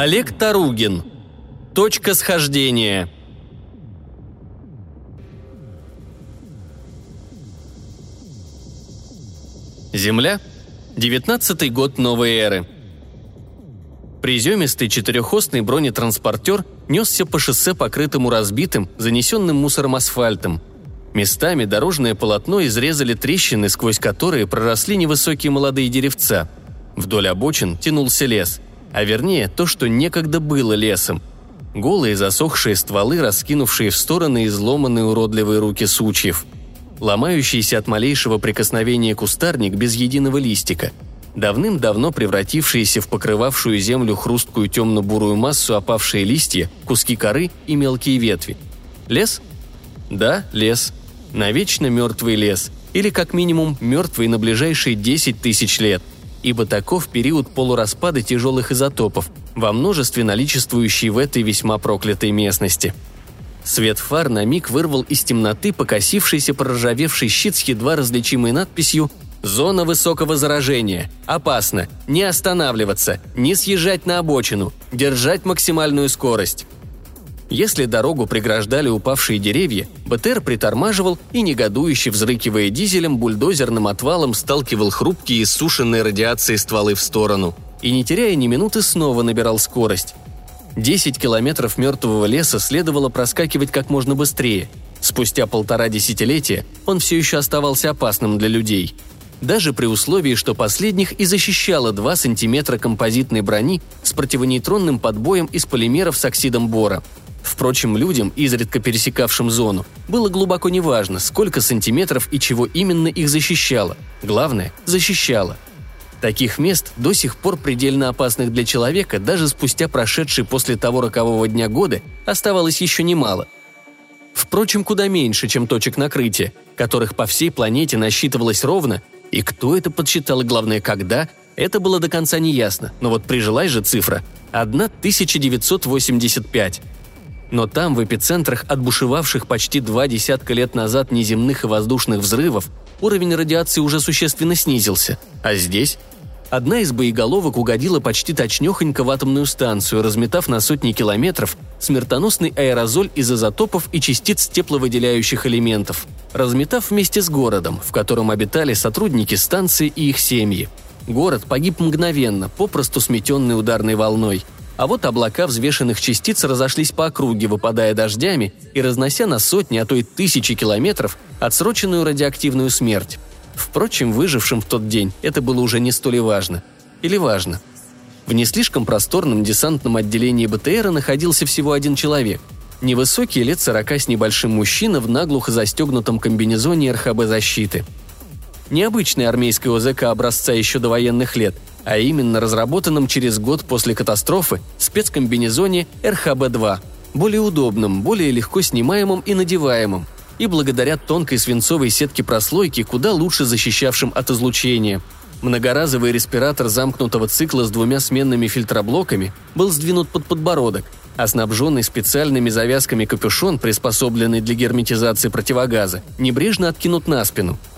Олег Таругин. Точка схождения. Земля. 19 год новой эры. Приземистый четырехосный бронетранспортер несся по шоссе, покрытому разбитым, занесенным мусором асфальтом. Местами дорожное полотно изрезали трещины, сквозь которые проросли невысокие молодые деревца. Вдоль обочин тянулся лес, а вернее то, что некогда было лесом. Голые засохшие стволы, раскинувшие в стороны изломанные уродливые руки сучьев. Ломающийся от малейшего прикосновения кустарник без единого листика – давным-давно превратившиеся в покрывавшую землю хрусткую темно-бурую массу опавшие листья, куски коры и мелкие ветви. Лес? Да, лес. Навечно мертвый лес. Или как минимум мертвый на ближайшие 10 тысяч лет. Ибо таков период полураспада тяжелых изотопов, во множестве наличествующий в этой весьма проклятой местности. Свет фар на миг вырвал из темноты покосившийся проржавевший щит с едва различимой надписью Зона высокого заражения. Опасно. Не останавливаться. Не съезжать на обочину. Держать максимальную скорость. Если дорогу преграждали упавшие деревья, БТР притормаживал и, негодующе взрыкивая дизелем, бульдозерным отвалом сталкивал хрупкие иссушенные радиацией стволы в сторону. И, не теряя ни минуты, снова набирал скорость. Десять километров мертвого леса следовало проскакивать как можно быстрее. Спустя полтора десятилетия он все еще оставался опасным для людей – даже при условии, что последних и защищало 2 сантиметра композитной брони с противонейтронным подбоем из полимеров с оксидом бора. Впрочем, людям, изредка пересекавшим зону, было глубоко неважно, сколько сантиметров и чего именно их защищало. Главное – защищало. Таких мест, до сих пор предельно опасных для человека, даже спустя прошедшие после того рокового дня годы, оставалось еще немало. Впрочем, куда меньше, чем точек накрытия, которых по всей планете насчитывалось ровно и кто это подсчитал, и главное, когда, это было до конца неясно, но вот прижилась же цифра – 1985. Но там, в эпицентрах отбушевавших почти два десятка лет назад неземных и воздушных взрывов, уровень радиации уже существенно снизился. А здесь Одна из боеголовок угодила почти точнёхонько в атомную станцию, разметав на сотни километров смертоносный аэрозоль из изотопов и частиц тепловыделяющих элементов, разметав вместе с городом, в котором обитали сотрудники станции и их семьи. Город погиб мгновенно, попросту сметенный ударной волной. А вот облака взвешенных частиц разошлись по округе, выпадая дождями и разнося на сотни, а то и тысячи километров отсроченную радиоактивную смерть. Впрочем, выжившим в тот день это было уже не столь важно. Или важно. В не слишком просторном десантном отделении БТРа находился всего один человек. Невысокий, лет сорока с небольшим мужчина в наглухо застегнутом комбинезоне РХБ защиты. Необычный армейский ОЗК образца еще до военных лет, а именно разработанном через год после катастрофы спецкомбинезоне РХБ-2, более удобным, более легко снимаемым и надеваемым – и благодаря тонкой свинцовой сетке прослойки, куда лучше защищавшим от излучения. Многоразовый респиратор замкнутого цикла с двумя сменными фильтроблоками был сдвинут под подбородок, а снабженный специальными завязками капюшон, приспособленный для герметизации противогаза, небрежно откинут на спину –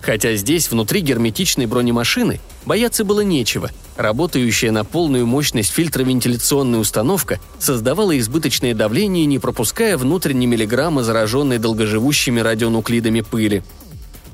Хотя здесь, внутри герметичной бронемашины, бояться было нечего. Работающая на полную мощность фильтровентиляционная установка создавала избыточное давление, не пропуская внутрь ни миллиграмма зараженной долгоживущими радионуклидами пыли.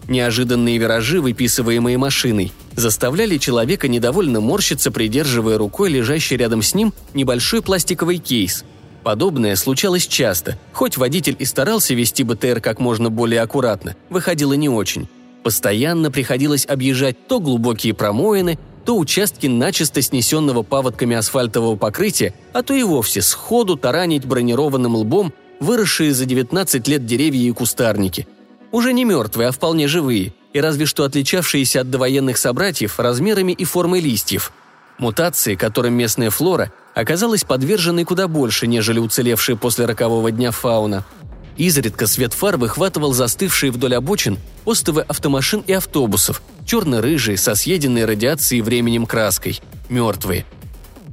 Неожиданные виражи, выписываемые машиной, заставляли человека недовольно морщиться, придерживая рукой лежащий рядом с ним небольшой пластиковый кейс. Подобное случалось часто, хоть водитель и старался вести БТР как можно более аккуратно, выходило не очень. Постоянно приходилось объезжать то глубокие промоины, то участки начисто снесенного паводками асфальтового покрытия, а то и вовсе сходу таранить бронированным лбом выросшие за 19 лет деревья и кустарники. Уже не мертвые, а вполне живые, и разве что отличавшиеся от довоенных собратьев размерами и формой листьев. Мутации, которым местная флора оказалась подверженной куда больше, нежели уцелевшая после рокового дня фауна – Изредка свет фар выхватывал застывшие вдоль обочин остовы автомашин и автобусов, черно-рыжие, со съеденной радиацией временем краской, мертвые.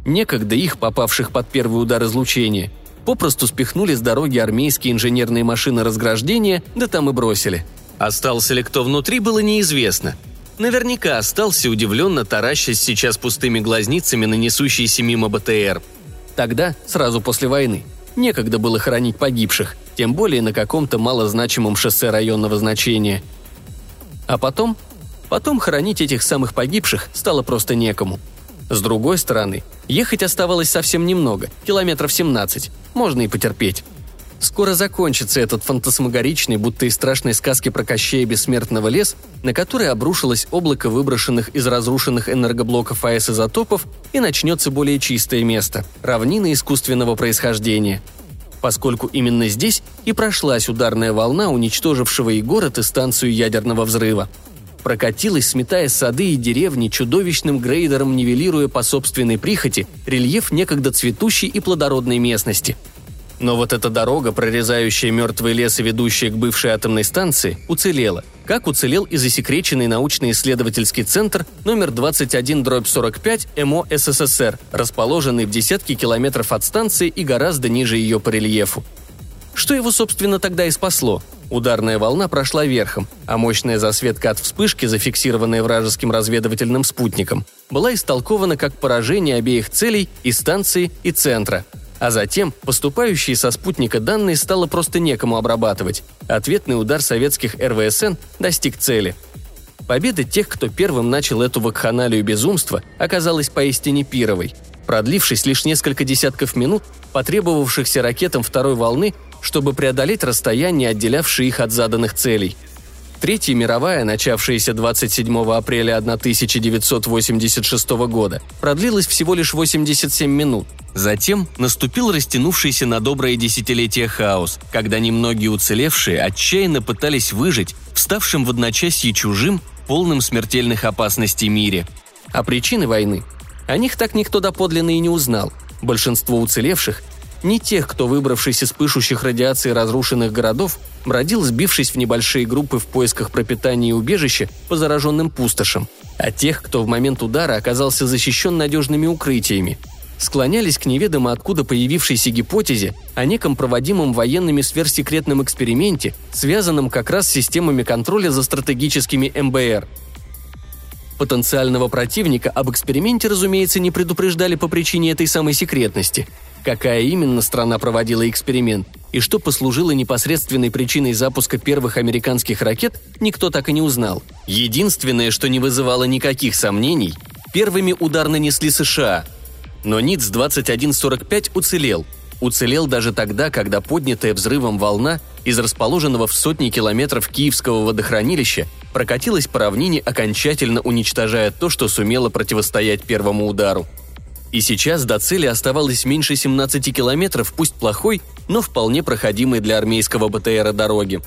Некогда их, попавших под первый удар излучения, попросту спихнули с дороги армейские инженерные машины разграждения, да там и бросили. Остался ли кто внутри, было неизвестно. наверняка остался удивленно таращась сейчас пустыми глазницами на несущийся мимо БТР. Тогда, сразу после войны, некогда было хоронить погибших, тем более на каком-то малозначимом шоссе районного значения. А потом? Потом хоронить этих самых погибших стало просто некому. С другой стороны, ехать оставалось совсем немного, километров 17, можно и потерпеть. Скоро закончится этот фантасмагоричный, будто из страшной сказки про Кощея Бессмертного лес, на который обрушилось облако выброшенных из разрушенных энергоблоков АЭС-изотопов и начнется более чистое место – равнина искусственного происхождения. Поскольку именно здесь и прошлась ударная волна, уничтожившего и город, и станцию ядерного взрыва. Прокатилась, сметая сады и деревни, чудовищным грейдером нивелируя по собственной прихоти рельеф некогда цветущей и плодородной местности – но вот эта дорога, прорезающая мертвый лес и ведущая к бывшей атомной станции, уцелела. Как уцелел и засекреченный научно-исследовательский центр номер 21-45 МО СССР, расположенный в десятки километров от станции и гораздо ниже ее по рельефу. Что его, собственно, тогда и спасло? Ударная волна прошла верхом, а мощная засветка от вспышки, зафиксированная вражеским разведывательным спутником, была истолкована как поражение обеих целей и станции, и центра – а затем поступающие со спутника данные стало просто некому обрабатывать. Ответный удар советских РВСН достиг цели. Победа тех, кто первым начал эту вакханалию безумства, оказалась поистине пировой. Продлившись лишь несколько десятков минут, потребовавшихся ракетам второй волны, чтобы преодолеть расстояние, отделявшее их от заданных целей – Третья мировая, начавшаяся 27 апреля 1986 года, продлилась всего лишь 87 минут. Затем наступил растянувшийся на доброе десятилетие хаос, когда немногие уцелевшие отчаянно пытались выжить в ставшем в одночасье чужим, полным смертельных опасностей мире. А причины войны? О них так никто доподлинно и не узнал. Большинство уцелевших не тех, кто, выбравшись из пышущих радиацией разрушенных городов, бродил, сбившись в небольшие группы в поисках пропитания и убежища по зараженным пустошам, а тех, кто в момент удара оказался защищен надежными укрытиями. Склонялись к неведомо откуда появившейся гипотезе о неком проводимом военными сверхсекретном эксперименте, связанном как раз с системами контроля за стратегическими МБР – Потенциального противника об эксперименте, разумеется, не предупреждали по причине этой самой секретности. Какая именно страна проводила эксперимент и что послужило непосредственной причиной запуска первых американских ракет, никто так и не узнал. Единственное, что не вызывало никаких сомнений, первыми удар нанесли США. Но НИЦ-2145 уцелел. Уцелел даже тогда, когда поднятая взрывом волна из расположенного в сотни километров Киевского водохранилища прокатилась по равнине, окончательно уничтожая то, что сумело противостоять первому удару – и сейчас до цели оставалось меньше 17 километров, пусть плохой, но вполне проходимой для армейского БТРа дороги.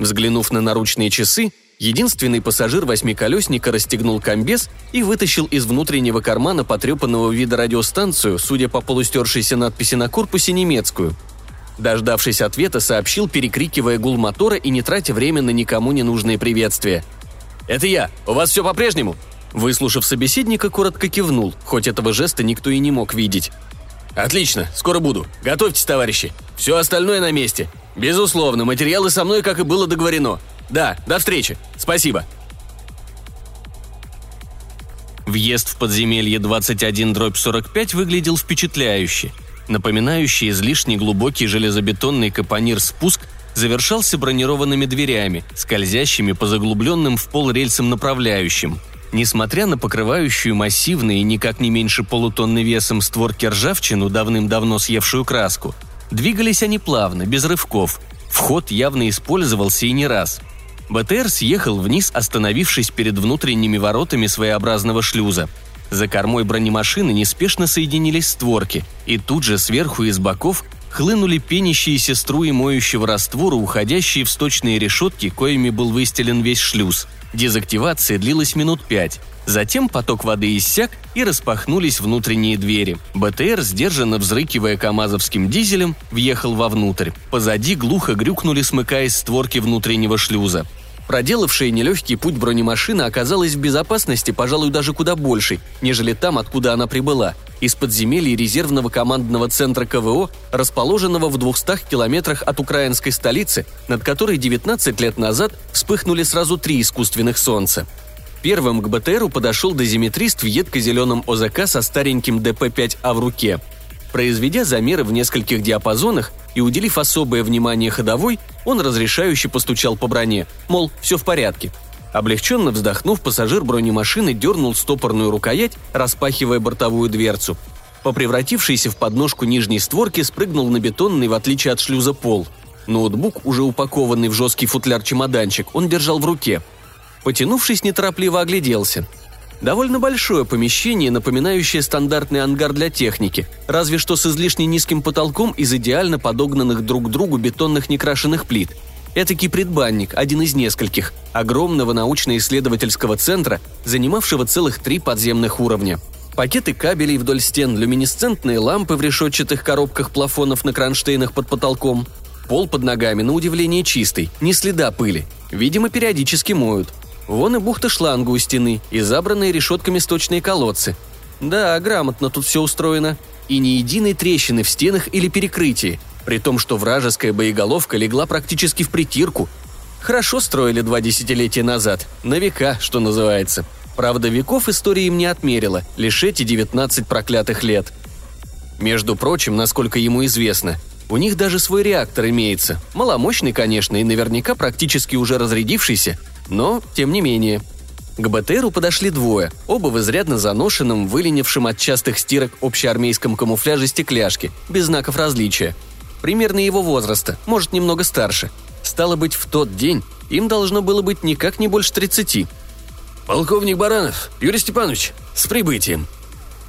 Взглянув на наручные часы, единственный пассажир восьмиколесника расстегнул комбез и вытащил из внутреннего кармана потрепанного вида радиостанцию, судя по полустершейся надписи на корпусе, немецкую. Дождавшись ответа, сообщил, перекрикивая гул мотора и не тратя время на никому не нужные приветствия. «Это я! У вас все по-прежнему?» Выслушав собеседника, коротко кивнул, хоть этого жеста никто и не мог видеть. «Отлично, скоро буду. Готовьтесь, товарищи. Все остальное на месте. Безусловно, материалы со мной, как и было договорено. Да, до встречи. Спасибо». Въезд в подземелье 21-45 выглядел впечатляюще. Напоминающий излишне глубокий железобетонный капонир спуск завершался бронированными дверями, скользящими по заглубленным в пол рельсам направляющим – Несмотря на покрывающую массивные, никак не меньше полутонны весом створки ржавчину, давным-давно съевшую краску, двигались они плавно, без рывков. Вход явно использовался и не раз. БТР съехал вниз, остановившись перед внутренними воротами своеобразного шлюза. За кормой бронемашины неспешно соединились створки, и тут же сверху и с боков хлынули пенящиеся струи моющего раствора, уходящие в сточные решетки, коими был выстелен весь шлюз – Дезактивация длилась минут пять. Затем поток воды иссяк и распахнулись внутренние двери. БТР, сдержанно взрыкивая камазовским дизелем, въехал вовнутрь. Позади глухо грюкнули, смыкаясь створки внутреннего шлюза. Проделавшая нелегкий путь бронемашина оказалась в безопасности, пожалуй, даже куда большей, нежели там, откуда она прибыла, из подземелья резервного командного центра КВО, расположенного в 200 километрах от украинской столицы, над которой 19 лет назад вспыхнули сразу три искусственных солнца. Первым к БТРу подошел дозиметрист в едко-зеленом ОЗК со стареньким ДП-5А в руке. Произведя замеры в нескольких диапазонах и уделив особое внимание ходовой, он разрешающе постучал по броне, мол, все в порядке. Облегченно вздохнув, пассажир бронемашины дернул стопорную рукоять, распахивая бортовую дверцу. По превратившейся в подножку нижней створки спрыгнул на бетонный, в отличие от шлюза, пол. Ноутбук, уже упакованный в жесткий футляр-чемоданчик, он держал в руке – Потянувшись, неторопливо огляделся. Довольно большое помещение, напоминающее стандартный ангар для техники, разве что с излишне низким потолком из идеально подогнанных друг к другу бетонных некрашенных плит. Этакий предбанник, один из нескольких, огромного научно-исследовательского центра, занимавшего целых три подземных уровня. Пакеты кабелей вдоль стен, люминесцентные лампы в решетчатых коробках плафонов на кронштейнах под потолком. Пол под ногами, на удивление, чистый, ни следа пыли. Видимо, периодически моют – Вон и бухта шланга у стены, и забранные решетками сточные колодцы. Да, грамотно тут все устроено. И ни единой трещины в стенах или перекрытии, при том, что вражеская боеголовка легла практически в притирку. Хорошо строили два десятилетия назад, на века, что называется. Правда, веков история им не отмерила, лишь эти 19 проклятых лет. Между прочим, насколько ему известно, у них даже свой реактор имеется. Маломощный, конечно, и наверняка практически уже разрядившийся, но тем не менее. К БТРу подошли двое, оба в изрядно заношенном, выленившем от частых стирок общеармейском камуфляже стекляшки, без знаков различия. Примерно его возраста, может, немного старше. Стало быть, в тот день им должно было быть никак не больше 30. «Полковник Баранов, Юрий Степанович, с прибытием!»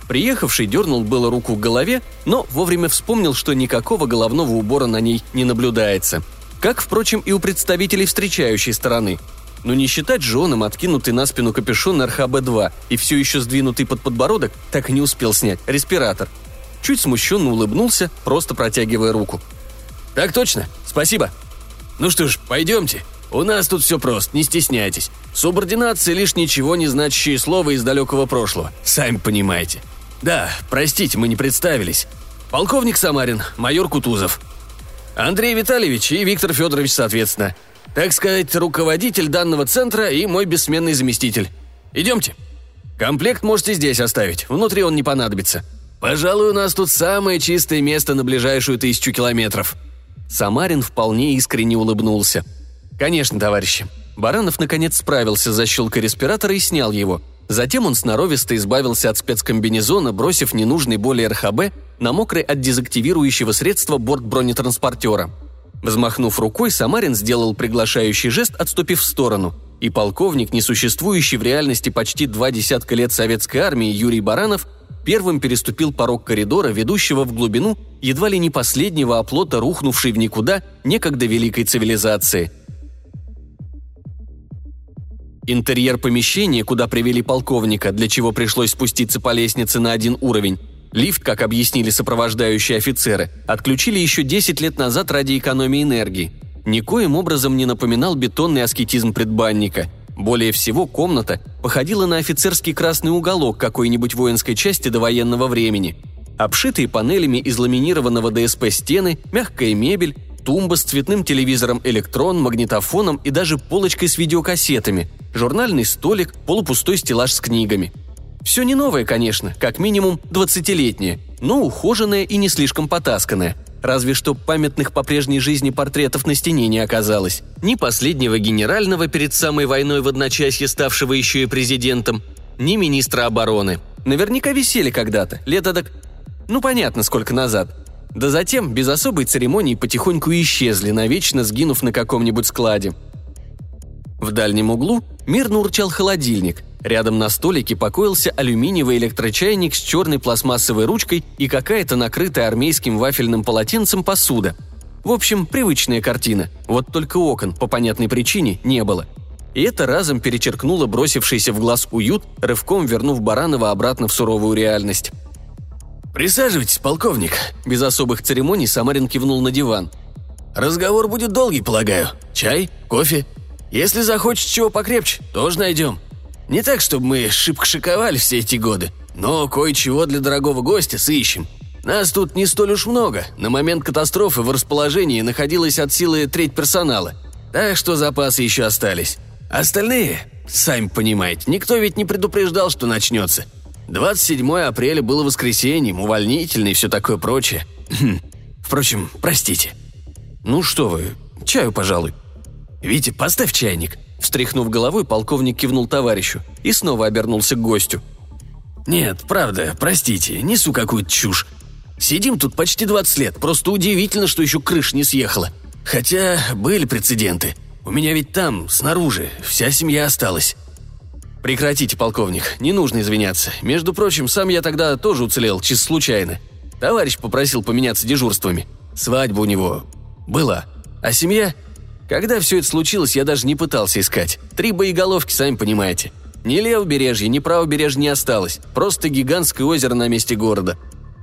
Приехавший дернул было руку к голове, но вовремя вспомнил, что никакого головного убора на ней не наблюдается. Как, впрочем, и у представителей встречающей стороны – но не считать женом откинутый на спину капюшон РХБ-2 и все еще сдвинутый под подбородок так и не успел снять респиратор. Чуть смущенно улыбнулся, просто протягивая руку. «Так точно, спасибо. Ну что ж, пойдемте. У нас тут все просто, не стесняйтесь. Субординация – лишь ничего не значащее слово из далекого прошлого, сами понимаете. Да, простите, мы не представились. Полковник Самарин, майор Кутузов. Андрей Витальевич и Виктор Федорович, соответственно – так сказать, руководитель данного центра и мой бессменный заместитель. Идемте. Комплект можете здесь оставить, внутри он не понадобится. Пожалуй, у нас тут самое чистое место на ближайшую тысячу километров». Самарин вполне искренне улыбнулся. «Конечно, товарищи». Баранов наконец справился с защелкой респиратора и снял его. Затем он сноровисто избавился от спецкомбинезона, бросив ненужный более РХБ на мокрый от дезактивирующего средства борт бронетранспортера – Взмахнув рукой, Самарин сделал приглашающий жест, отступив в сторону, и полковник, несуществующий в реальности почти два десятка лет советской армии Юрий Баранов, первым переступил порог коридора, ведущего в глубину едва ли не последнего оплота рухнувшей в никуда некогда великой цивилизации. Интерьер помещения, куда привели полковника, для чего пришлось спуститься по лестнице на один уровень, Лифт, как объяснили сопровождающие офицеры, отключили еще 10 лет назад ради экономии энергии. Никоим образом не напоминал бетонный аскетизм предбанника. Более всего комната походила на офицерский красный уголок какой-нибудь воинской части до военного времени. Обшитые панелями из ламинированного ДСП стены, мягкая мебель, тумба с цветным телевизором «Электрон», магнитофоном и даже полочкой с видеокассетами, журнальный столик, полупустой стеллаж с книгами – все не новое, конечно, как минимум 20-летнее, но ухоженное и не слишком потасканное. Разве что памятных по прежней жизни портретов на стене не оказалось. Ни последнего генерального перед самой войной в одночасье ставшего еще и президентом, ни министра обороны. Наверняка висели когда-то, лет так... Ну, понятно, сколько назад. Да затем, без особой церемонии, потихоньку исчезли, навечно сгинув на каком-нибудь складе. В дальнем углу мирно урчал холодильник – Рядом на столике покоился алюминиевый электрочайник с черной пластмассовой ручкой и какая-то накрытая армейским вафельным полотенцем посуда. В общем, привычная картина, вот только окон, по понятной причине, не было. И это разом перечеркнуло бросившийся в глаз уют, рывком вернув Баранова обратно в суровую реальность. «Присаживайтесь, полковник», – без особых церемоний Самарин кивнул на диван. «Разговор будет долгий, полагаю. Чай? Кофе? Если захочешь чего покрепче, тоже найдем. Не так, чтобы мы шибко шиковали все эти годы, но кое-чего для дорогого гостя сыщем. Нас тут не столь уж много. На момент катастрофы в расположении находилась от силы треть персонала. Так что запасы еще остались. Остальные Сами понимаете, никто ведь не предупреждал, что начнется. 27 апреля было воскресеньем, увольнительный и все такое прочее. Хм. Впрочем, простите. Ну что вы, чаю, пожалуй. Витя, поставь чайник. Встряхнув головой, полковник кивнул товарищу и снова обернулся к гостю. «Нет, правда, простите, несу какую-то чушь. Сидим тут почти 20 лет, просто удивительно, что еще крыш не съехала. Хотя были прецеденты. У меня ведь там, снаружи, вся семья осталась». «Прекратите, полковник, не нужно извиняться. Между прочим, сам я тогда тоже уцелел, чисто случайно. Товарищ попросил поменяться дежурствами. Свадьба у него была. А семья? Когда все это случилось, я даже не пытался искать. Три боеголовки, сами понимаете. Ни левобережья, ни правобережья не осталось. Просто гигантское озеро на месте города.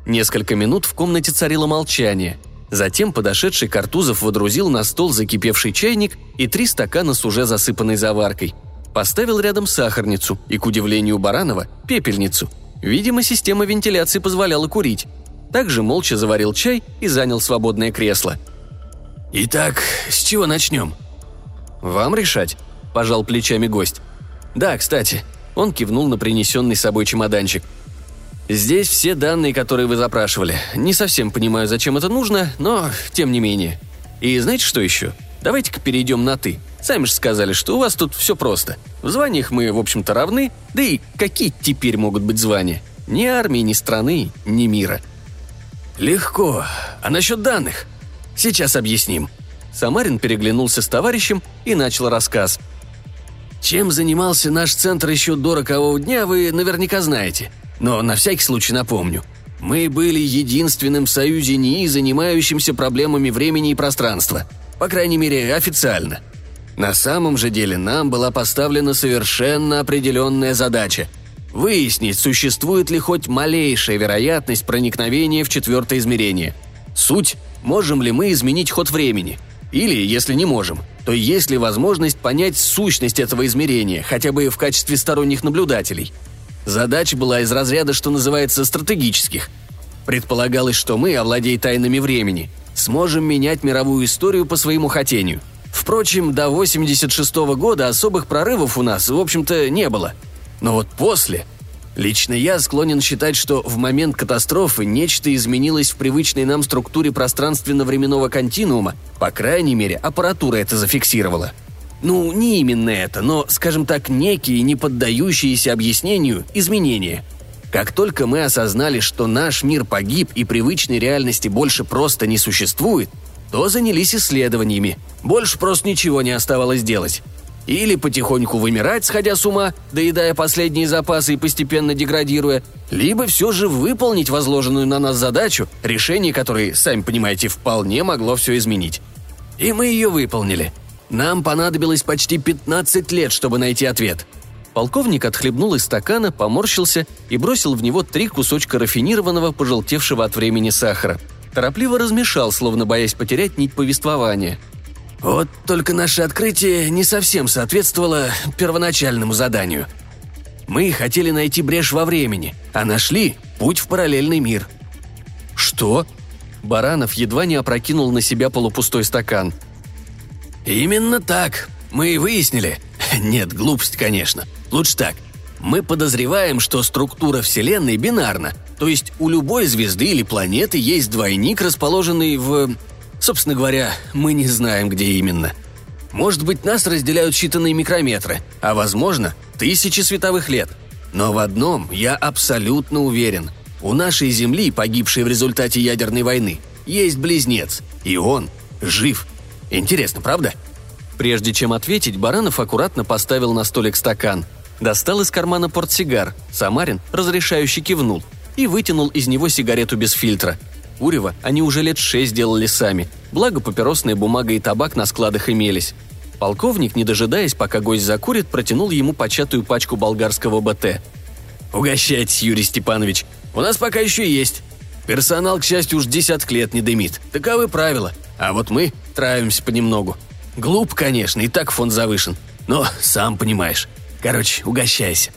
Несколько минут в комнате царило молчание. Затем подошедший Картузов водрузил на стол закипевший чайник и три стакана с уже засыпанной заваркой – Поставил рядом сахарницу и, к удивлению Баранова, пепельницу. Видимо, система вентиляции позволяла курить. Также молча заварил чай и занял свободное кресло. «Итак, с чего начнем?» «Вам решать», – пожал плечами гость. «Да, кстати», – он кивнул на принесенный собой чемоданчик. «Здесь все данные, которые вы запрашивали. Не совсем понимаю, зачем это нужно, но тем не менее. И знаете, что еще? Давайте-ка перейдем на «ты». Сами же сказали, что у вас тут все просто. В званиях мы, в общем-то, равны, да и какие теперь могут быть звания? Ни армии, ни страны, ни мира. Легко. А насчет данных? Сейчас объясним. Самарин переглянулся с товарищем и начал рассказ. Чем занимался наш центр еще до рокового дня, вы наверняка знаете. Но на всякий случай напомню. Мы были единственным в Союзе НИИ, занимающимся проблемами времени и пространства. По крайней мере, официально – на самом же деле нам была поставлена совершенно определенная задача – выяснить, существует ли хоть малейшая вероятность проникновения в четвертое измерение. Суть – можем ли мы изменить ход времени? Или, если не можем, то есть ли возможность понять сущность этого измерения, хотя бы в качестве сторонних наблюдателей? Задача была из разряда, что называется, стратегических. Предполагалось, что мы, овладея тайнами времени, сможем менять мировую историю по своему хотению – Впрочем, до 86 -го года особых прорывов у нас, в общем-то, не было. Но вот после... Лично я склонен считать, что в момент катастрофы нечто изменилось в привычной нам структуре пространственно-временного континуума, по крайней мере, аппаратура это зафиксировала. Ну, не именно это, но, скажем так, некие, не поддающиеся объяснению, изменения. Как только мы осознали, что наш мир погиб и привычной реальности больше просто не существует, то занялись исследованиями. Больше просто ничего не оставалось делать. Или потихоньку вымирать, сходя с ума, доедая последние запасы и постепенно деградируя, либо все же выполнить возложенную на нас задачу, решение которой, сами понимаете, вполне могло все изменить. И мы ее выполнили. Нам понадобилось почти 15 лет, чтобы найти ответ. Полковник отхлебнул из стакана, поморщился и бросил в него три кусочка рафинированного, пожелтевшего от времени сахара – торопливо размешал, словно боясь потерять нить повествования. «Вот только наше открытие не совсем соответствовало первоначальному заданию. Мы хотели найти брешь во времени, а нашли путь в параллельный мир». «Что?» Баранов едва не опрокинул на себя полупустой стакан. «Именно так. Мы и выяснили. Нет, глупость, конечно. Лучше так. Мы подозреваем, что структура Вселенной бинарна, то есть у любой звезды или планеты есть двойник, расположенный в... Собственно говоря, мы не знаем, где именно. Может быть, нас разделяют считанные микрометры, а возможно, тысячи световых лет. Но в одном я абсолютно уверен. У нашей Земли, погибшей в результате ядерной войны, есть близнец, и он жив. Интересно, правда? Прежде чем ответить, Баранов аккуратно поставил на столик стакан. Достал из кармана портсигар. Самарин, разрешающий, кивнул – и вытянул из него сигарету без фильтра. Курева они уже лет шесть делали сами, благо папиросная бумага и табак на складах имелись. Полковник, не дожидаясь, пока гость закурит, протянул ему початую пачку болгарского БТ. «Угощайтесь, Юрий Степанович. У нас пока еще есть. Персонал, к счастью, уж десяток лет не дымит. Таковы правила. А вот мы травимся понемногу. Глуп, конечно, и так фонд завышен. Но сам понимаешь. Короче, угощайся».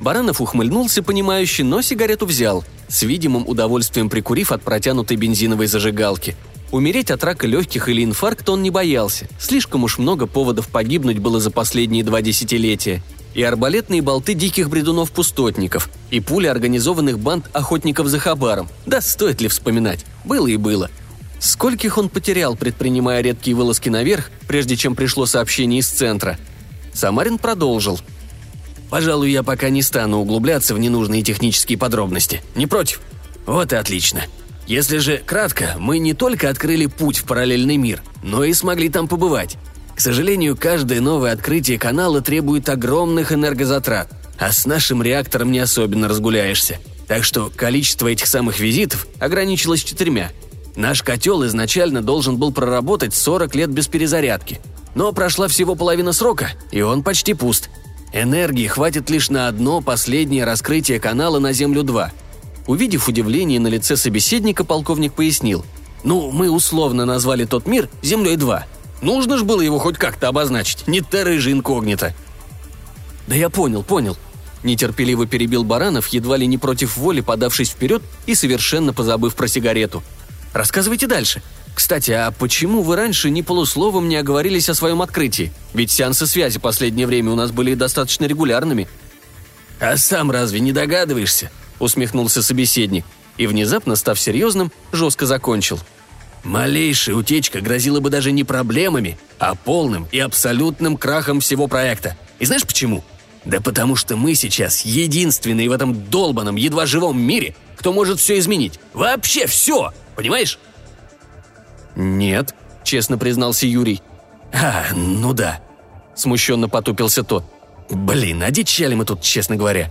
Баранов ухмыльнулся, понимающе, но сигарету взял, с видимым удовольствием прикурив от протянутой бензиновой зажигалки. Умереть от рака легких или инфаркта он не боялся. Слишком уж много поводов погибнуть было за последние два десятилетия. И арбалетные болты диких бредунов-пустотников, и пули организованных банд охотников за хабаром. Да стоит ли вспоминать? Было и было. Скольких он потерял, предпринимая редкие вылазки наверх, прежде чем пришло сообщение из центра. Самарин продолжил. «Пожалуй, я пока не стану углубляться в ненужные технические подробности. Не против? Вот и отлично. Если же кратко, мы не только открыли путь в параллельный мир, но и смогли там побывать. К сожалению, каждое новое открытие канала требует огромных энергозатрат, а с нашим реактором не особенно разгуляешься. Так что количество этих самых визитов ограничилось четырьмя. Наш котел изначально должен был проработать 40 лет без перезарядки. Но прошла всего половина срока, и он почти пуст. Энергии хватит лишь на одно последнее раскрытие канала на Землю-2 – Увидев удивление на лице собеседника, полковник пояснил. «Ну, мы условно назвали тот мир Землей-2. Нужно же было его хоть как-то обозначить, не терра же инкогнито». «Да я понял, понял», Нетерпеливо перебил Баранов, едва ли не против воли подавшись вперед и совершенно позабыв про сигарету. «Рассказывайте дальше. Кстати, а почему вы раньше ни полусловом не оговорились о своем открытии? Ведь сеансы связи последнее время у нас были достаточно регулярными». «А сам разве не догадываешься?» усмехнулся собеседник и, внезапно став серьезным, жестко закончил. Малейшая утечка грозила бы даже не проблемами, а полным и абсолютным крахом всего проекта. И знаешь почему? Да потому что мы сейчас единственные в этом долбанном, едва живом мире, кто может все изменить. Вообще все! Понимаешь? «Нет», — честно признался Юрий. «А, ну да», — смущенно потупился тот. «Блин, одичали мы тут, честно говоря.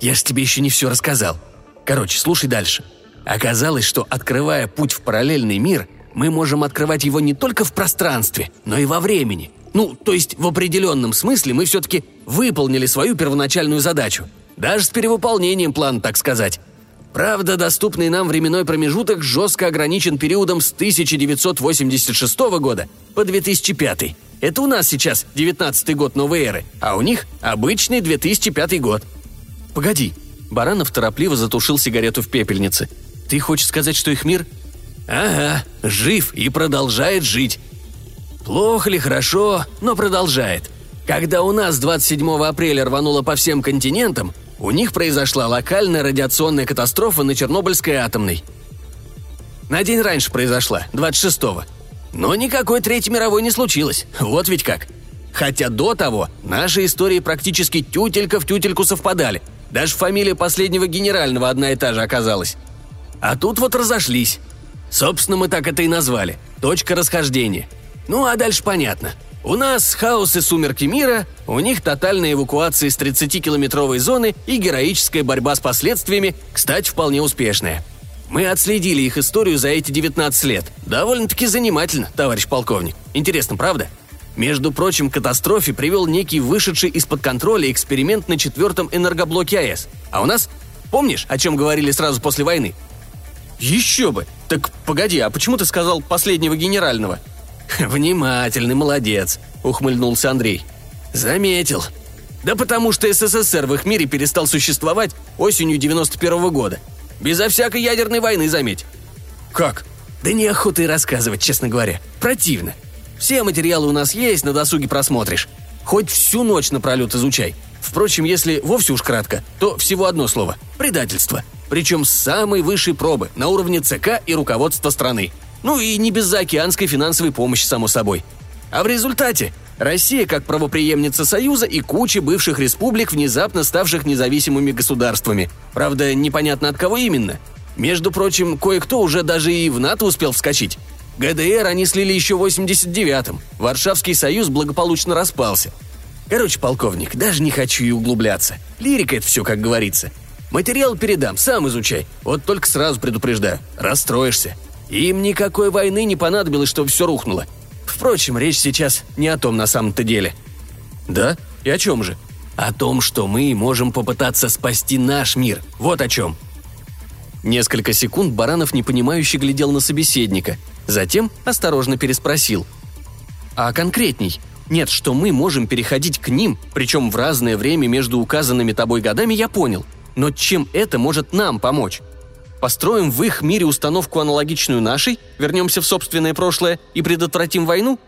Я ж тебе еще не все рассказал. Короче, слушай дальше. Оказалось, что открывая путь в параллельный мир, мы можем открывать его не только в пространстве, но и во времени. Ну, то есть в определенном смысле мы все-таки выполнили свою первоначальную задачу. Даже с перевыполнением плана, так сказать. Правда, доступный нам временной промежуток жестко ограничен периодом с 1986 года по 2005. Это у нас сейчас 19 год новой эры, а у них обычный 2005 год – «Погоди!» Баранов торопливо затушил сигарету в пепельнице. «Ты хочешь сказать, что их мир...» «Ага, жив и продолжает жить. Плохо ли, хорошо, но продолжает. Когда у нас 27 апреля рвануло по всем континентам, у них произошла локальная радиационная катастрофа на Чернобыльской атомной. На день раньше произошла, 26-го. Но никакой Третьей мировой не случилось. Вот ведь как. Хотя до того наши истории практически тютелька в тютельку совпадали – даже фамилия последнего генерального одна и та же оказалась. А тут вот разошлись. Собственно, мы так это и назвали. Точка расхождения. Ну а дальше понятно. У нас хаос и сумерки мира, у них тотальная эвакуация из 30-километровой зоны и героическая борьба с последствиями, кстати, вполне успешная. Мы отследили их историю за эти 19 лет. Довольно-таки занимательно, товарищ полковник. Интересно, правда? Между прочим, катастрофе привел некий вышедший из-под контроля эксперимент на четвертом энергоблоке АЭС. А у нас? Помнишь, о чем говорили сразу после войны? Еще бы! Так погоди, а почему ты сказал последнего генерального? Внимательный, молодец, ухмыльнулся Андрей. Заметил. Да потому что СССР в их мире перестал существовать осенью 91 -го года. Безо всякой ядерной войны, заметь. Как? Да неохота и рассказывать, честно говоря. Противно. Все материалы у нас есть, на досуге просмотришь. Хоть всю ночь напролет изучай. Впрочем, если вовсе уж кратко, то всего одно слово – предательство. Причем с самой высшей пробы, на уровне ЦК и руководства страны. Ну и не без заокеанской финансовой помощи, само собой. А в результате Россия как правоприемница Союза и куча бывших республик, внезапно ставших независимыми государствами. Правда, непонятно от кого именно. Между прочим, кое-кто уже даже и в НАТО успел вскочить. ГДР они слили еще в 89-м. Варшавский союз благополучно распался. Короче, полковник, даже не хочу и углубляться. Лирика это все, как говорится. Материал передам, сам изучай. Вот только сразу предупреждаю. Расстроишься. Им никакой войны не понадобилось, чтобы все рухнуло. Впрочем, речь сейчас не о том на самом-то деле. Да? И о чем же? О том, что мы можем попытаться спасти наш мир. Вот о чем. Несколько секунд Баранов непонимающе глядел на собеседника, затем осторожно переспросил. «А конкретней? Нет, что мы можем переходить к ним, причем в разное время между указанными тобой годами, я понял. Но чем это может нам помочь?» Построим в их мире установку аналогичную нашей, вернемся в собственное прошлое и предотвратим войну?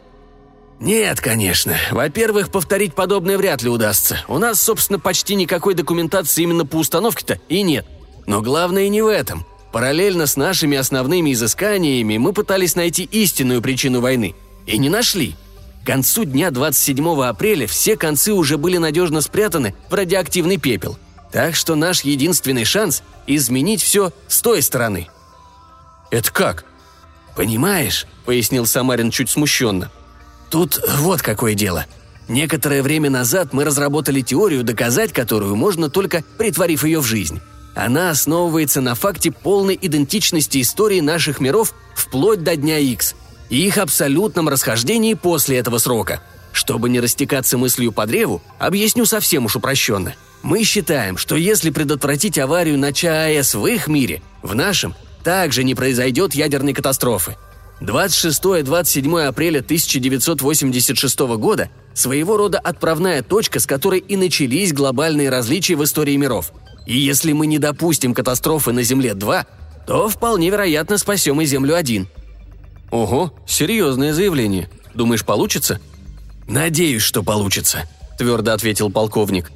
Нет, конечно. Во-первых, повторить подобное вряд ли удастся. У нас, собственно, почти никакой документации именно по установке-то и нет. Но главное не в этом. Параллельно с нашими основными изысканиями мы пытались найти истинную причину войны. И не нашли. К концу дня 27 апреля все концы уже были надежно спрятаны в радиоактивный пепел – так что наш единственный шанс – изменить все с той стороны». «Это как?» «Понимаешь», – пояснил Самарин чуть смущенно. «Тут вот какое дело. Некоторое время назад мы разработали теорию, доказать которую можно только притворив ее в жизнь. Она основывается на факте полной идентичности истории наших миров вплоть до дня X и их абсолютном расхождении после этого срока. Чтобы не растекаться мыслью по древу, объясню совсем уж упрощенно – мы считаем, что если предотвратить аварию на ЧАЭС в их мире, в нашем также не произойдет ядерной катастрофы. 26-27 апреля 1986 года – своего рода отправная точка, с которой и начались глобальные различия в истории миров. И если мы не допустим катастрофы на Земле-2, то вполне вероятно спасем и Землю-1. Ого, серьезное заявление. Думаешь, получится? Надеюсь, что получится, твердо ответил полковник.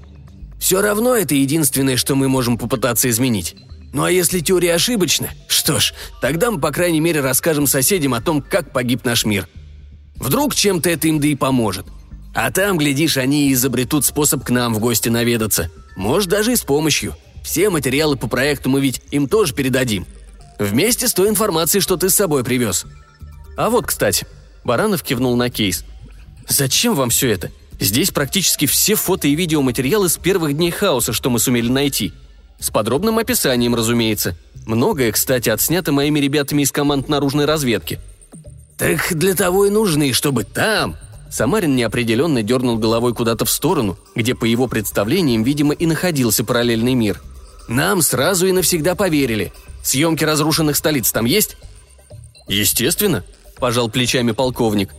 Все равно это единственное, что мы можем попытаться изменить. Ну а если теория ошибочна, что ж, тогда мы, по крайней мере, расскажем соседям о том, как погиб наш мир. Вдруг чем-то это им да и поможет. А там, глядишь, они и изобретут способ к нам в гости наведаться. Может, даже и с помощью. Все материалы по проекту мы ведь им тоже передадим. Вместе с той информацией, что ты с собой привез. А вот, кстати, Баранов кивнул на кейс. Зачем вам все это? Здесь практически все фото и видеоматериалы с первых дней хаоса, что мы сумели найти. С подробным описанием, разумеется. Многое, кстати, отснято моими ребятами из команд наружной разведки. «Так для того и нужны, чтобы там...» Самарин неопределенно дернул головой куда-то в сторону, где, по его представлениям, видимо, и находился параллельный мир. «Нам сразу и навсегда поверили. Съемки разрушенных столиц там есть?» «Естественно», – пожал плечами полковник.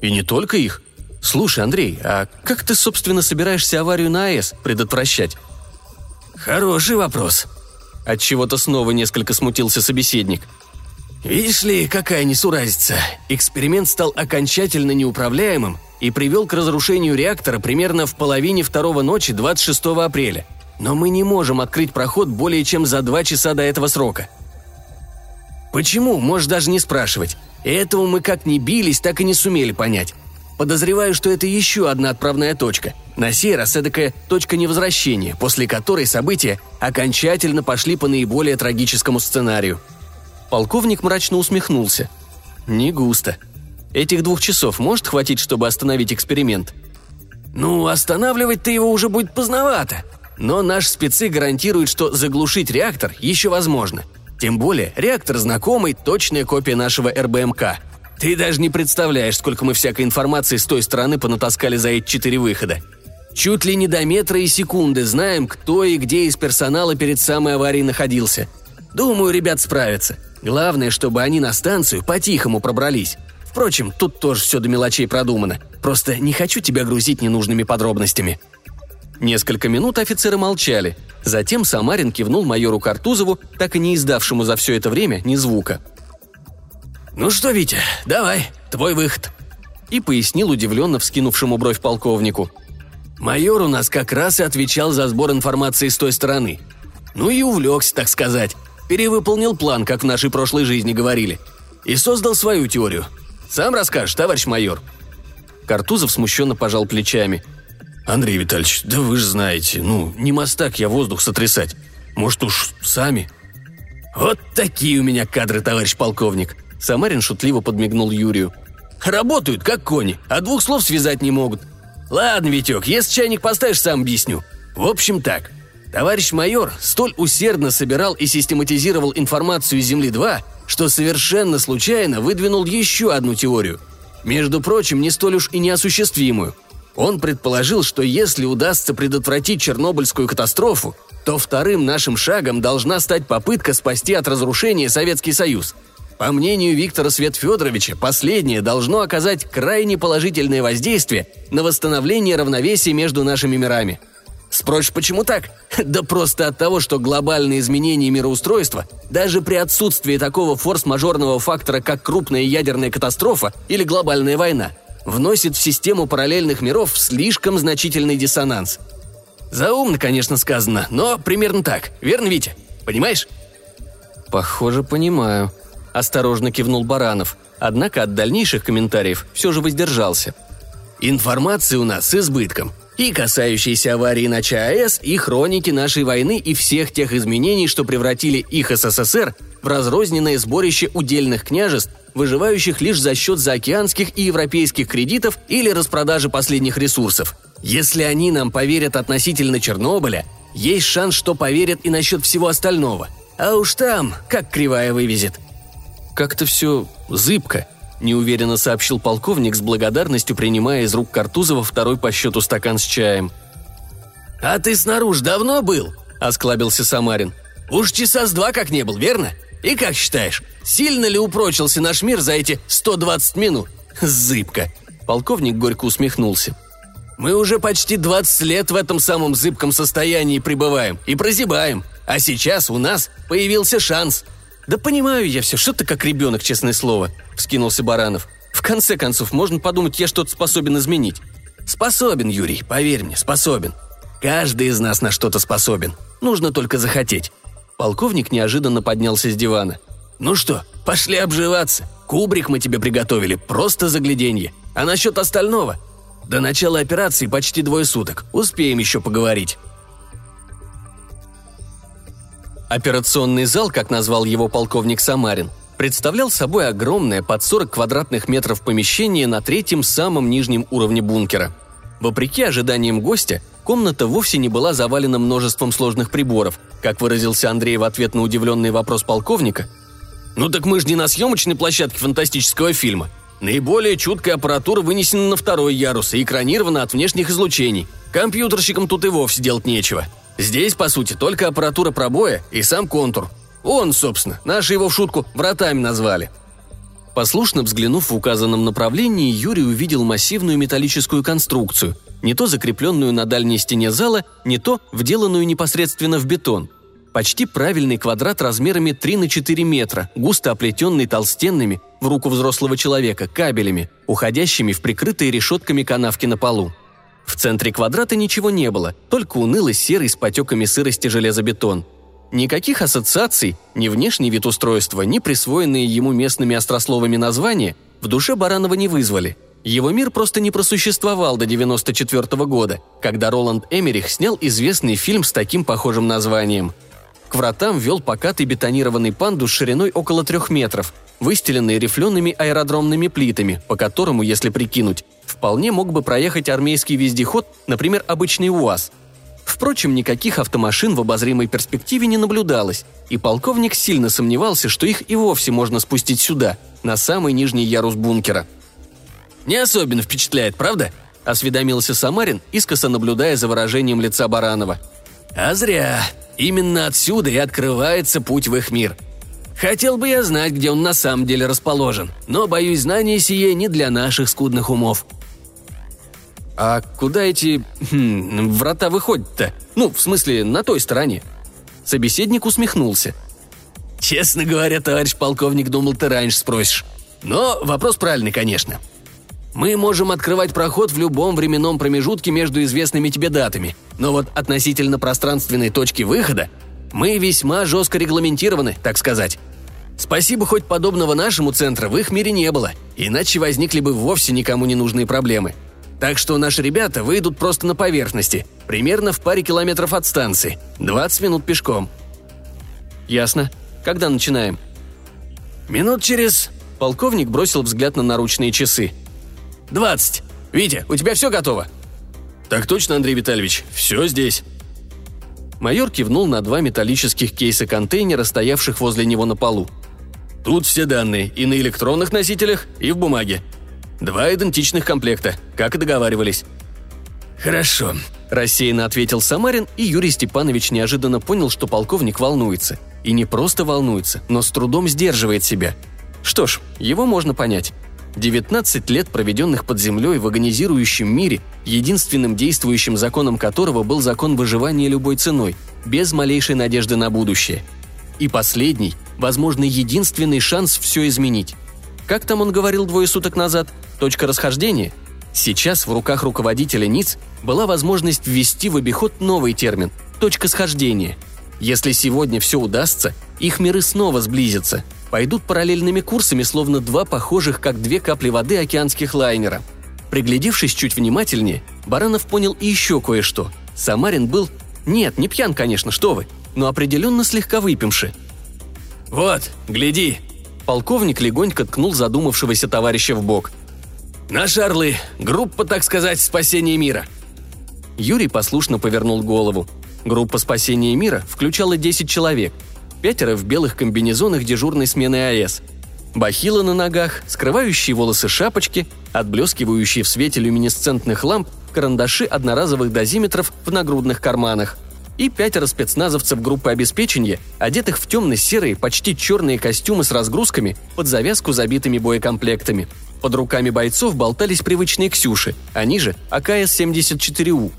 «И не только их. «Слушай, Андрей, а как ты, собственно, собираешься аварию на АЭС предотвращать?» «Хороший вопрос». От чего то снова несколько смутился собеседник. «Видишь ли, какая несуразица. Эксперимент стал окончательно неуправляемым и привел к разрушению реактора примерно в половине второго ночи 26 апреля. Но мы не можем открыть проход более чем за два часа до этого срока. Почему, можешь даже не спрашивать. Этого мы как ни бились, так и не сумели понять. Подозреваю, что это еще одна отправная точка. На сей раз эдакая точка невозвращения, после которой события окончательно пошли по наиболее трагическому сценарию. Полковник мрачно усмехнулся. «Не густо. Этих двух часов может хватить, чтобы остановить эксперимент?» «Ну, останавливать-то его уже будет поздновато. Но наш спецы гарантируют, что заглушить реактор еще возможно. Тем более, реактор знакомый, точная копия нашего РБМК – ты даже не представляешь, сколько мы всякой информации с той стороны понатаскали за эти четыре выхода. Чуть ли не до метра и секунды знаем, кто и где из персонала перед самой аварией находился. Думаю, ребят справятся. Главное, чтобы они на станцию по-тихому пробрались. Впрочем, тут тоже все до мелочей продумано. Просто не хочу тебя грузить ненужными подробностями». Несколько минут офицеры молчали. Затем Самарин кивнул майору Картузову, так и не издавшему за все это время ни звука – «Ну что, Витя, давай, твой выход», и пояснил удивленно вскинувшему бровь полковнику. «Майор у нас как раз и отвечал за сбор информации с той стороны. Ну и увлекся, так сказать. Перевыполнил план, как в нашей прошлой жизни говорили. И создал свою теорию. Сам расскажешь, товарищ майор». Картузов смущенно пожал плечами. «Андрей Витальевич, да вы же знаете, ну, не мостак я воздух сотрясать. Может уж сами?» «Вот такие у меня кадры, товарищ полковник», Самарин шутливо подмигнул Юрию. «Работают, как кони, а двух слов связать не могут. Ладно, Витек, если чайник поставишь, сам объясню. В общем так, товарищ майор столь усердно собирал и систематизировал информацию из Земли-2, что совершенно случайно выдвинул еще одну теорию. Между прочим, не столь уж и неосуществимую. Он предположил, что если удастся предотвратить Чернобыльскую катастрофу, то вторым нашим шагом должна стать попытка спасти от разрушения Советский Союз – по мнению Виктора Свет Федоровича, последнее должно оказать крайне положительное воздействие на восстановление равновесия между нашими мирами. Спросишь, почему так? Да просто от того, что глобальные изменения мироустройства, даже при отсутствии такого форс-мажорного фактора, как крупная ядерная катастрофа или глобальная война, вносит в систему параллельных миров слишком значительный диссонанс. Заумно, конечно, сказано, но примерно так. Верно, Витя? Понимаешь? «Похоже, понимаю», – осторожно кивнул Баранов, однако от дальнейших комментариев все же воздержался. «Информации у нас с избытком и касающиеся аварии на ЧАЭС, и хроники нашей войны и всех тех изменений, что превратили их СССР в разрозненное сборище удельных княжеств, выживающих лишь за счет заокеанских и европейских кредитов или распродажи последних ресурсов. Если они нам поверят относительно Чернобыля, есть шанс, что поверят и насчет всего остального. А уж там, как кривая вывезет. Как-то все зыбко, неуверенно сообщил полковник с благодарностью, принимая из рук Картузова второй по счету стакан с чаем. «А ты снаружи давно был?» – осклабился Самарин. «Уж часа с два как не был, верно? И как считаешь, сильно ли упрочился наш мир за эти 120 минут? Зыбко!» Полковник горько усмехнулся. «Мы уже почти 20 лет в этом самом зыбком состоянии пребываем и прозябаем, а сейчас у нас появился шанс – «Да понимаю я все, что ты как ребенок, честное слово», — вскинулся Баранов. «В конце концов, можно подумать, я что-то способен изменить». «Способен, Юрий, поверь мне, способен. Каждый из нас на что-то способен. Нужно только захотеть». Полковник неожиданно поднялся с дивана. «Ну что, пошли обживаться. Кубрик мы тебе приготовили, просто загляденье. А насчет остального? До начала операции почти двое суток. Успеем еще поговорить». Операционный зал, как назвал его полковник Самарин, представлял собой огромное под 40 квадратных метров помещение на третьем самом нижнем уровне бункера. Вопреки ожиданиям гостя, комната вовсе не была завалена множеством сложных приборов, как выразился Андрей в ответ на удивленный вопрос полковника. «Ну так мы же не на съемочной площадке фантастического фильма. Наиболее чуткая аппаратура вынесена на второй ярус и экранирована от внешних излучений. Компьютерщикам тут и вовсе делать нечего», Здесь, по сути, только аппаратура пробоя и сам контур. Он, собственно, наши его в шутку вратами назвали. Послушно взглянув в указанном направлении, Юрий увидел массивную металлическую конструкцию, не то закрепленную на дальней стене зала, не то вделанную непосредственно в бетон. Почти правильный квадрат размерами 3 на 4 метра, густо оплетенный толстенными, в руку взрослого человека, кабелями, уходящими в прикрытые решетками канавки на полу. В центре квадрата ничего не было, только унылый серый с потеками сырости железобетон. Никаких ассоциаций, ни внешний вид устройства, ни присвоенные ему местными острословами названия в душе Баранова не вызвали. Его мир просто не просуществовал до 94 -го года, когда Роланд Эмерих снял известный фильм с таким похожим названием. К вратам вел покатый бетонированный пандус шириной около трех метров, выстеленный рифлеными аэродромными плитами, по которому, если прикинуть, вполне мог бы проехать армейский вездеход, например, обычный УАЗ. Впрочем, никаких автомашин в обозримой перспективе не наблюдалось, и полковник сильно сомневался, что их и вовсе можно спустить сюда, на самый нижний ярус бункера. «Не особенно впечатляет, правда?» – осведомился Самарин, искоса наблюдая за выражением лица Баранова. «А зря. Именно отсюда и открывается путь в их мир. Хотел бы я знать, где он на самом деле расположен, но, боюсь, знание сие не для наших скудных умов. «А куда эти... Хм, врата выходят-то? Ну, в смысле, на той стороне?» Собеседник усмехнулся. «Честно говоря, товарищ полковник, думал, ты раньше спросишь. Но вопрос правильный, конечно. Мы можем открывать проход в любом временном промежутке между известными тебе датами, но вот относительно пространственной точки выхода мы весьма жестко регламентированы, так сказать. Спасибо, хоть подобного нашему центру в их мире не было, иначе возникли бы вовсе никому не нужные проблемы – так что наши ребята выйдут просто на поверхности, примерно в паре километров от станции. 20 минут пешком. Ясно. Когда начинаем? Минут через... Полковник бросил взгляд на наручные часы. «Двадцать. Витя, у тебя все готово?» «Так точно, Андрей Витальевич. Все здесь». Майор кивнул на два металлических кейса-контейнера, стоявших возле него на полу. «Тут все данные, и на электронных носителях, и в бумаге. Два идентичных комплекта, как и договаривались». «Хорошо», – рассеянно ответил Самарин, и Юрий Степанович неожиданно понял, что полковник волнуется. И не просто волнуется, но с трудом сдерживает себя. Что ж, его можно понять. 19 лет, проведенных под землей в агонизирующем мире, единственным действующим законом которого был закон выживания любой ценой, без малейшей надежды на будущее. И последний, возможно, единственный шанс все изменить. Как там он говорил двое суток назад? Точка расхождения? Сейчас в руках руководителя НИЦ была возможность ввести в обиход новый термин – точка схождения. Если сегодня все удастся, их миры снова сблизятся – пойдут параллельными курсами, словно два похожих, как две капли воды океанских лайнера. Приглядевшись чуть внимательнее, Баранов понял и еще кое-что. Самарин был... Нет, не пьян, конечно, что вы, но определенно слегка выпивший. «Вот, гляди!» Полковник легонько ткнул задумавшегося товарища в бок. «Наши орлы! Группа, так сказать, спасения мира!» Юрий послушно повернул голову. Группа спасения мира включала 10 человек – пятеро в белых комбинезонах дежурной смены АЭС. Бахилы на ногах, скрывающие волосы шапочки, отблескивающие в свете люминесцентных ламп карандаши одноразовых дозиметров в нагрудных карманах. И пятеро спецназовцев группы обеспечения, одетых в темно-серые, почти черные костюмы с разгрузками, под завязку забитыми боекомплектами. Под руками бойцов болтались привычные «Ксюши», они же АКС-74У.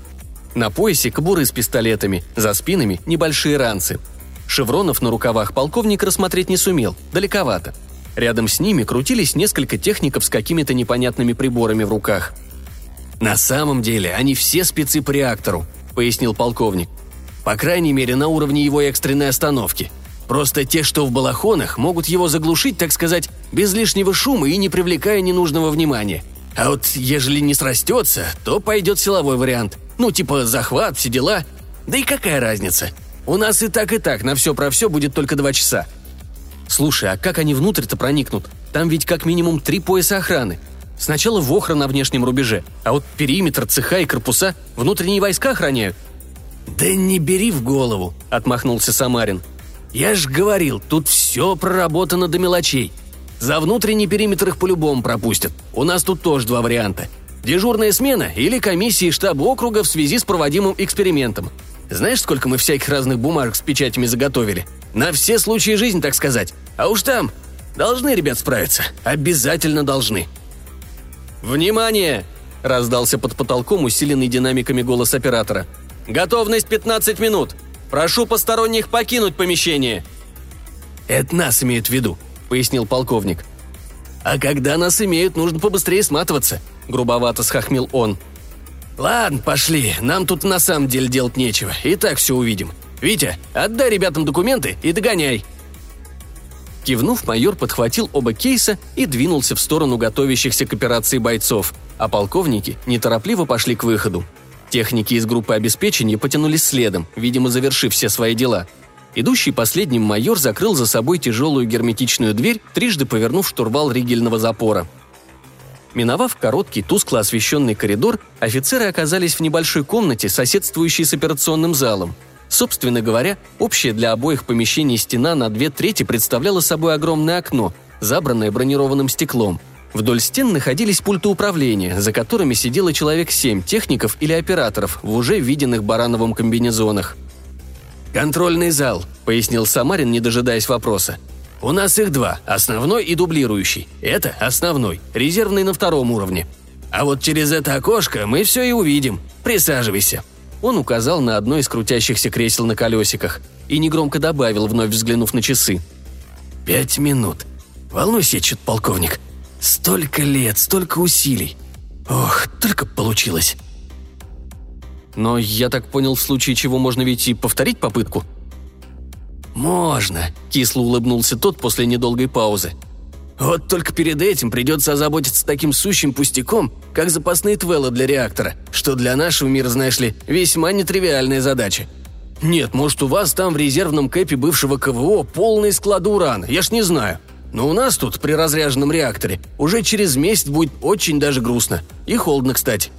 На поясе кобуры с пистолетами, за спинами небольшие ранцы – Шевронов на рукавах полковник рассмотреть не сумел, далековато. Рядом с ними крутились несколько техников с какими-то непонятными приборами в руках. «На самом деле они все спецы по реактору», — пояснил полковник. «По крайней мере, на уровне его экстренной остановки. Просто те, что в балахонах, могут его заглушить, так сказать, без лишнего шума и не привлекая ненужного внимания. А вот ежели не срастется, то пойдет силовой вариант. Ну, типа захват, все дела. Да и какая разница? У нас и так, и так на все про все будет только два часа. Слушай, а как они внутрь-то проникнут? Там ведь как минимум три пояса охраны. Сначала вохра на внешнем рубеже, а вот периметр, цеха и корпуса внутренние войска охраняют. «Да не бери в голову», — отмахнулся Самарин. «Я ж говорил, тут все проработано до мелочей. За внутренний периметр их по-любому пропустят. У нас тут тоже два варианта. Дежурная смена или комиссии штаба округа в связи с проводимым экспериментом. Знаешь, сколько мы всяких разных бумажек с печатями заготовили? На все случаи жизни, так сказать. А уж там должны ребят справиться. Обязательно должны. «Внимание!» – раздался под потолком усиленный динамиками голос оператора. «Готовность 15 минут! Прошу посторонних покинуть помещение!» «Это нас имеют в виду», – пояснил полковник. «А когда нас имеют, нужно побыстрее сматываться», – грубовато схохмил он – «Ладно, пошли, нам тут на самом деле делать нечего, и так все увидим. Витя, отдай ребятам документы и догоняй». Кивнув, майор подхватил оба кейса и двинулся в сторону готовящихся к операции бойцов, а полковники неторопливо пошли к выходу. Техники из группы обеспечения потянулись следом, видимо, завершив все свои дела. Идущий последним майор закрыл за собой тяжелую герметичную дверь, трижды повернув штурвал ригельного запора – Миновав короткий, тускло освещенный коридор, офицеры оказались в небольшой комнате, соседствующей с операционным залом. Собственно говоря, общая для обоих помещений стена на две трети представляла собой огромное окно, забранное бронированным стеклом. Вдоль стен находились пульты управления, за которыми сидело человек семь техников или операторов в уже виденных Барановым комбинезонах. «Контрольный зал», — пояснил Самарин, не дожидаясь вопроса. У нас их два, основной и дублирующий. Это основной, резервный на втором уровне. А вот через это окошко мы все и увидим. Присаживайся». Он указал на одно из крутящихся кресел на колесиках и негромко добавил, вновь взглянув на часы. «Пять минут. Волнуйся, чуть полковник. Столько лет, столько усилий. Ох, только получилось». «Но я так понял, в случае чего можно ведь и повторить попытку?» «Можно», – кисло улыбнулся тот после недолгой паузы. «Вот только перед этим придется озаботиться таким сущим пустяком, как запасные твеллы для реактора, что для нашего мира, знаешь ли, весьма нетривиальная задача. Нет, может, у вас там в резервном кэпе бывшего КВО полные склады урана, я ж не знаю. Но у нас тут, при разряженном реакторе, уже через месяц будет очень даже грустно. И холодно, кстати».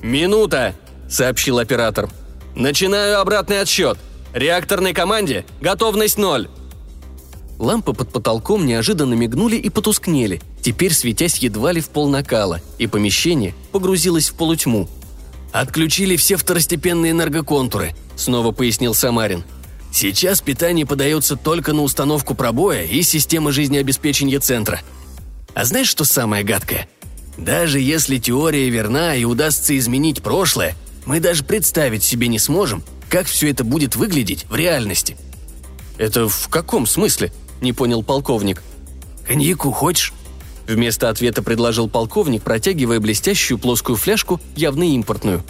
«Минута!» – сообщил оператор. «Начинаю обратный отсчет!» Реакторной команде готовность ноль!» Лампы под потолком неожиданно мигнули и потускнели, теперь светясь едва ли в пол накала, и помещение погрузилось в полутьму. «Отключили все второстепенные энергоконтуры», — снова пояснил Самарин. «Сейчас питание подается только на установку пробоя и системы жизнеобеспечения центра». А знаешь, что самое гадкое? Даже если теория верна и удастся изменить прошлое, мы даже представить себе не сможем, как все это будет выглядеть в реальности. «Это в каком смысле?» – не понял полковник. «Коньяку хочешь?» Вместо ответа предложил полковник, протягивая блестящую плоскую фляжку, явно импортную.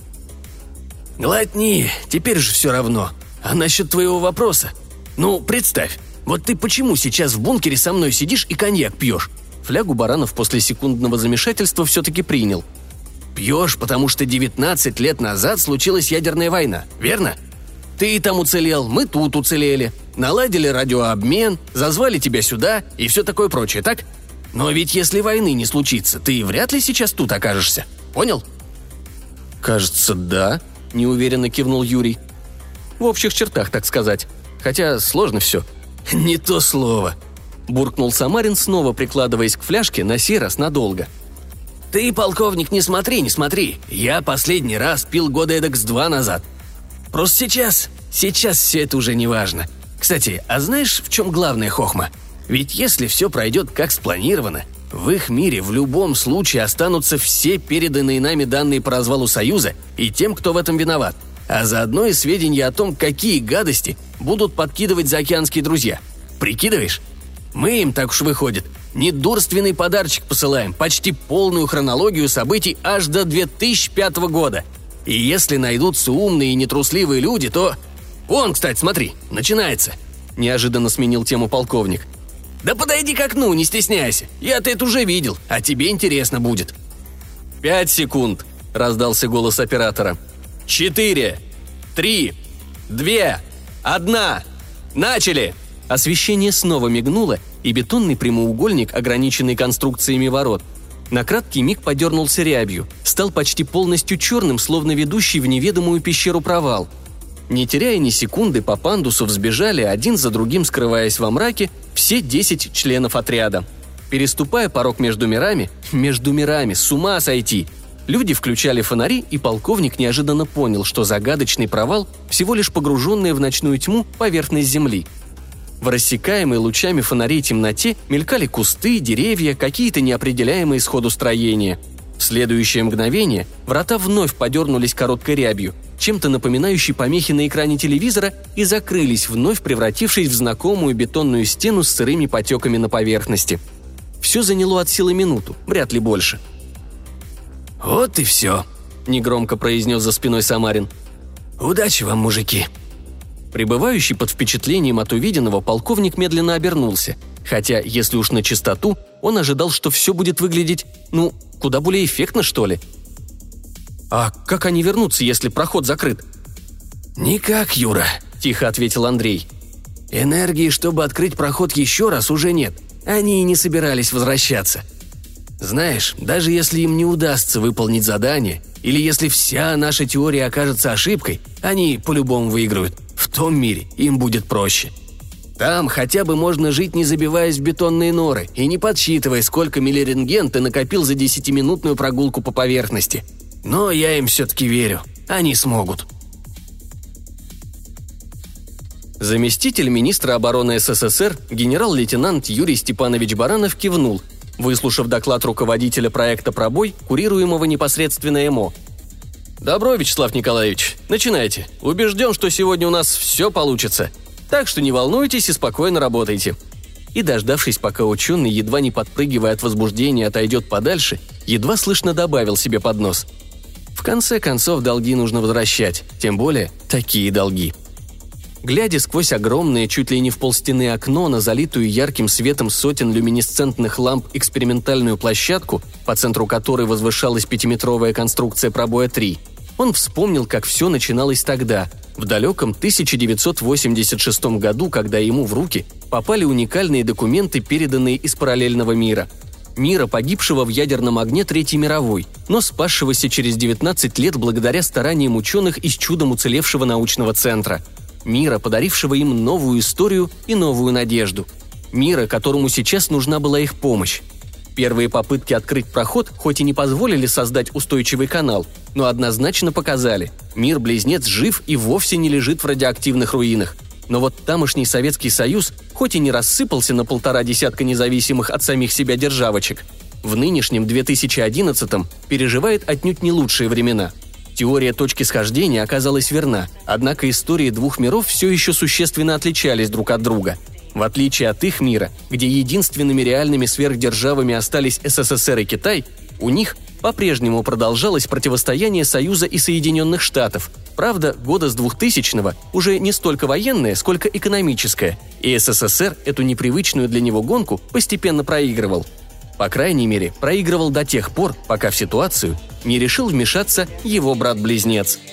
«Глотни, теперь же все равно. А насчет твоего вопроса? Ну, представь, вот ты почему сейчас в бункере со мной сидишь и коньяк пьешь? Флягу Баранов после секундного замешательства все-таки принял. «Пьешь, потому что 19 лет назад случилась ядерная война, верно? Ты там уцелел, мы тут уцелели. Наладили радиообмен, зазвали тебя сюда и все такое прочее, так? Но ведь если войны не случится, ты вряд ли сейчас тут окажешься. Понял?» «Кажется, да», – неуверенно кивнул Юрий. «В общих чертах, так сказать. Хотя сложно все». «Не то слово», буркнул Самарин, снова прикладываясь к фляжке, на сей раз надолго. «Ты, полковник, не смотри, не смотри. Я последний раз пил года эдак с два назад. Просто сейчас, сейчас все это уже не важно. Кстати, а знаешь, в чем главная хохма? Ведь если все пройдет как спланировано, в их мире в любом случае останутся все переданные нами данные по развалу Союза и тем, кто в этом виноват, а заодно и сведения о том, какие гадости будут подкидывать заокеанские друзья. Прикидываешь? Мы им, так уж выходит, недурственный подарочек посылаем, почти полную хронологию событий аж до 2005 года. И если найдутся умные и нетрусливые люди, то... Вон, кстати, смотри, начинается. Неожиданно сменил тему полковник. Да подойди к окну, не стесняйся. Я-то это уже видел, а тебе интересно будет. «Пять секунд», — раздался голос оператора. «Четыре, три, две, одна. Начали!» Освещение снова мигнуло, и бетонный прямоугольник, ограниченный конструкциями ворот, на краткий миг подернулся рябью, стал почти полностью черным, словно ведущий в неведомую пещеру провал. Не теряя ни секунды, по пандусу взбежали, один за другим скрываясь во мраке, все десять членов отряда. Переступая порог между мирами, между мирами, с ума сойти, люди включали фонари, и полковник неожиданно понял, что загадочный провал – всего лишь погруженная в ночную тьму поверхность Земли – в рассекаемой лучами фонарей темноте мелькали кусты, деревья, какие-то неопределяемые сходу строения. В следующее мгновение врата вновь подернулись короткой рябью, чем-то напоминающей помехи на экране телевизора, и закрылись, вновь превратившись в знакомую бетонную стену с сырыми потеками на поверхности. Все заняло от силы минуту, вряд ли больше. «Вот и все», — негромко произнес за спиной Самарин. «Удачи вам, мужики!» Пребывающий под впечатлением от увиденного, полковник медленно обернулся, хотя, если уж на чистоту, он ожидал, что все будет выглядеть, ну, куда более эффектно, что ли. «А как они вернутся, если проход закрыт?» «Никак, Юра», – тихо ответил Андрей. «Энергии, чтобы открыть проход еще раз, уже нет. Они и не собирались возвращаться. Знаешь, даже если им не удастся выполнить задание, или если вся наша теория окажется ошибкой, они по-любому выиграют. В том мире им будет проще. Там хотя бы можно жить, не забиваясь в бетонные норы и не подсчитывая, сколько миллирентген ты накопил за десятиминутную прогулку по поверхности. Но я им все-таки верю. Они смогут. Заместитель министра обороны СССР генерал-лейтенант Юрий Степанович Баранов кивнул, выслушав доклад руководителя проекта «Пробой», курируемого непосредственно ЭМО, «Добро, Вячеслав Николаевич, начинайте. Убежден, что сегодня у нас все получится. Так что не волнуйтесь и спокойно работайте». И, дождавшись, пока ученый, едва не подпрыгивая от возбуждения, отойдет подальше, едва слышно добавил себе под нос. В конце концов, долги нужно возвращать, тем более такие долги. Глядя сквозь огромное, чуть ли не в полстены окно на залитую ярким светом сотен люминесцентных ламп экспериментальную площадку, по центру которой возвышалась пятиметровая конструкция пробоя 3, он вспомнил, как все начиналось тогда, в далеком 1986 году, когда ему в руки попали уникальные документы, переданные из параллельного мира. Мира, погибшего в ядерном огне Третьей мировой, но спасшегося через 19 лет благодаря стараниям ученых из чудом уцелевшего научного центра. Мира, подарившего им новую историю и новую надежду. Мира, которому сейчас нужна была их помощь. Первые попытки открыть проход хоть и не позволили создать устойчивый канал, но однозначно показали – мир-близнец жив и вовсе не лежит в радиоактивных руинах. Но вот тамошний Советский Союз, хоть и не рассыпался на полтора десятка независимых от самих себя державочек, в нынешнем 2011-м переживает отнюдь не лучшие времена. Теория точки схождения оказалась верна, однако истории двух миров все еще существенно отличались друг от друга. В отличие от их мира, где единственными реальными сверхдержавами остались СССР и Китай, у них по-прежнему продолжалось противостояние Союза и Соединенных Штатов. Правда, года с 2000-го уже не столько военное, сколько экономическое, и СССР эту непривычную для него гонку постепенно проигрывал. По крайней мере, проигрывал до тех пор, пока в ситуацию не решил вмешаться его брат-близнец –